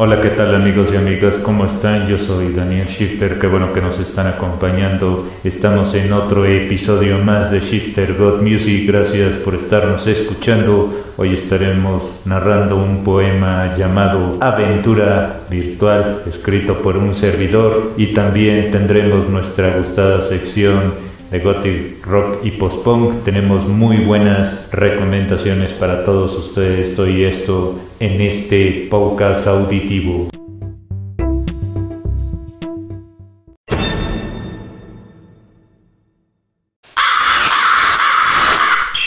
Hola, ¿qué tal amigos y amigas? ¿Cómo están? Yo soy Daniel Shifter, qué bueno que nos están acompañando. Estamos en otro episodio más de Shifter God Music, gracias por estarnos escuchando. Hoy estaremos narrando un poema llamado Aventura Virtual, escrito por un servidor, y también tendremos nuestra gustada sección de Gothic Rock y Post-Punk. Tenemos muy buenas recomendaciones para todos ustedes. Estoy esto en este podcast auditivo.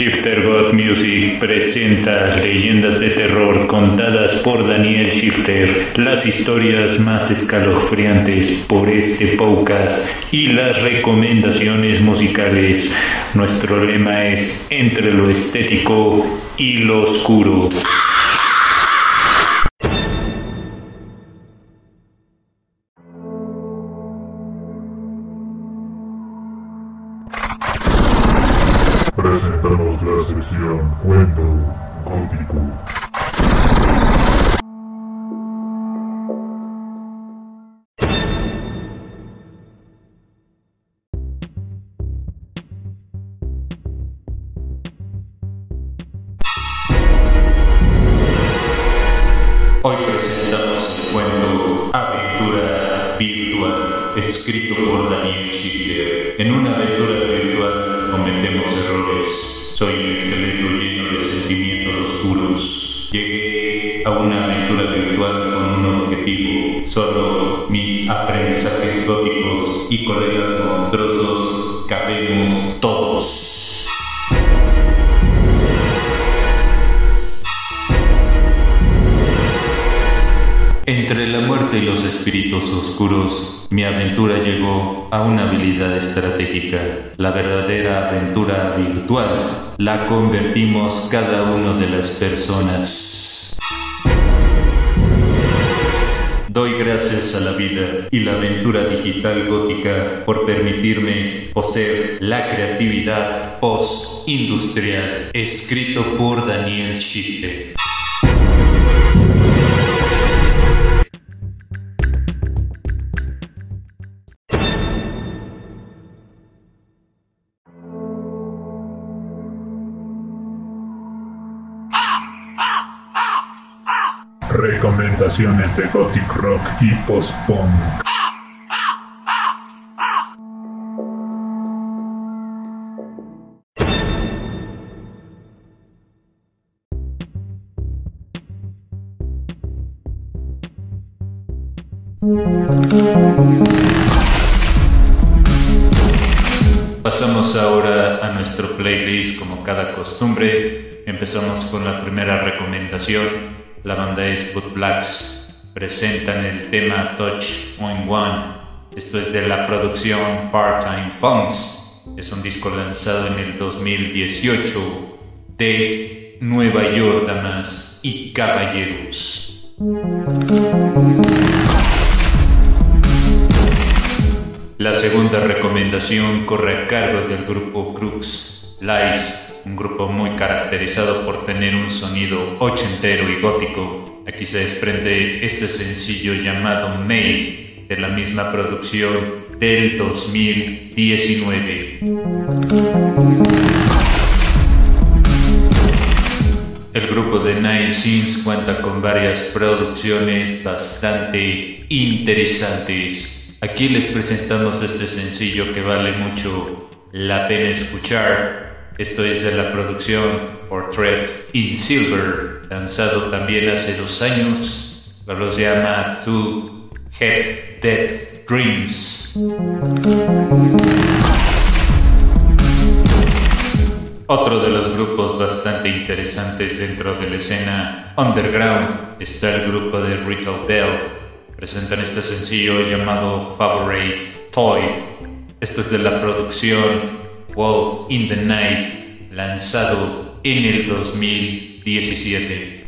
Shifter God Music presenta leyendas de terror contadas por Daniel Shifter, las historias más escalofriantes por este podcast y las recomendaciones musicales. Nuestro lema es entre lo estético y lo oscuro. Presentamos la sección Cuento Gótico. Hoy presentamos el cuento Aventura Virtual, escrito por Daniel Schiller. En una aventura a una aventura virtual con un objetivo. Solo mis aprendizajes góticos y colegas monstruosos cabemos todos. Entre la muerte y los espíritus oscuros, mi aventura llegó a una habilidad estratégica. La verdadera aventura virtual la convertimos cada uno de las personas. Doy gracias a la vida y la aventura digital gótica por permitirme poseer la creatividad post-industrial, escrito por Daniel Schitte. Recomendaciones de Gothic Rock y Post-Punk. Pasamos ahora a nuestro playlist como cada costumbre. Empezamos con la primera recomendación. La banda es Boot Blacks. Presentan el tema Touch on One. Esto es de la producción Part-Time Punks. Es un disco lanzado en el 2018 de Nueva York, damas y caballeros. La segunda recomendación corre a cargo del grupo Crux Lies, un grupo muy caracterizado por tener un sonido ochentero y gótico. Aquí se desprende este sencillo llamado May, de la misma producción del 2019. El grupo de Nine Sims cuenta con varias producciones bastante interesantes. Aquí les presentamos este sencillo que vale mucho la pena escuchar. Esto es de la producción Portrait in Silver, lanzado también hace dos años. Lo se llama To Have Dead Dreams. Otro de los grupos bastante interesantes dentro de la escena underground está el grupo de Ritual Bell, presentan este sencillo llamado Favorite Toy. Esto es de la producción Wolf in the Night, lanzado en el 2017.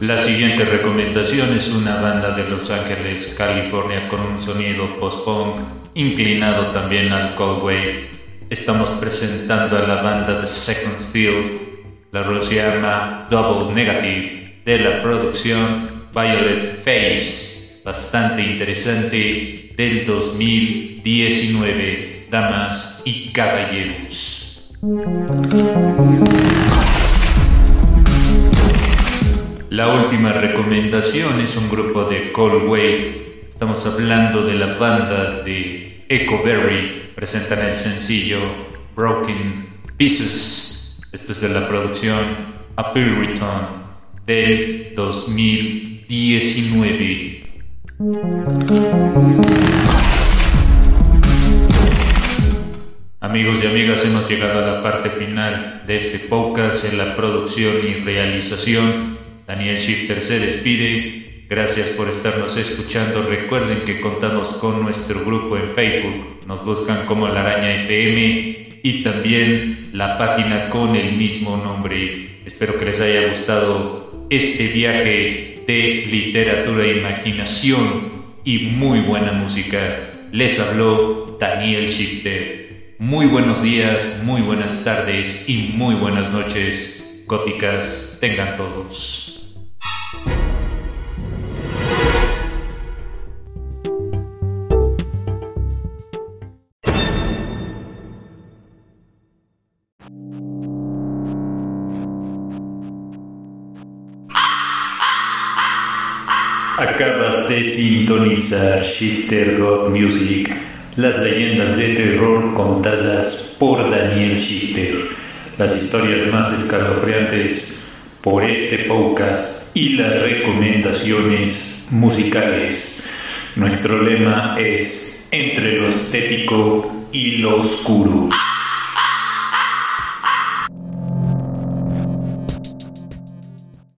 La siguiente recomendación es una banda de Los Ángeles, California, con un sonido post-punk inclinado también al cold wave. Estamos presentando a la banda The Second Steel La rola se Double Negative de la producción Violet Face, bastante interesante del 2019, damas y caballeros. La última recomendación es un grupo de Cold Wave. Estamos hablando de la banda de Echo Berry. Presentan el sencillo Broken Pieces. Esto es de la producción A Return del 2019. Amigos y amigas, hemos llegado a la parte final de este podcast en la producción y realización. Daniel Shifter se despide. Gracias por estarnos escuchando. Recuerden que contamos con nuestro grupo en Facebook. Nos buscan como La Araña FM y también la página con el mismo nombre. Espero que les haya gustado este viaje de literatura e imaginación y muy buena música. Les habló Daniel Shifter. Muy buenos días, muy buenas tardes y muy buenas noches góticas tengan todos. Acabas de sintonizar Shifter God Music las leyendas de terror contadas por Daniel Shifter, las historias más escalofriantes por este podcast y las recomendaciones musicales. Nuestro lema es entre lo estético y lo oscuro.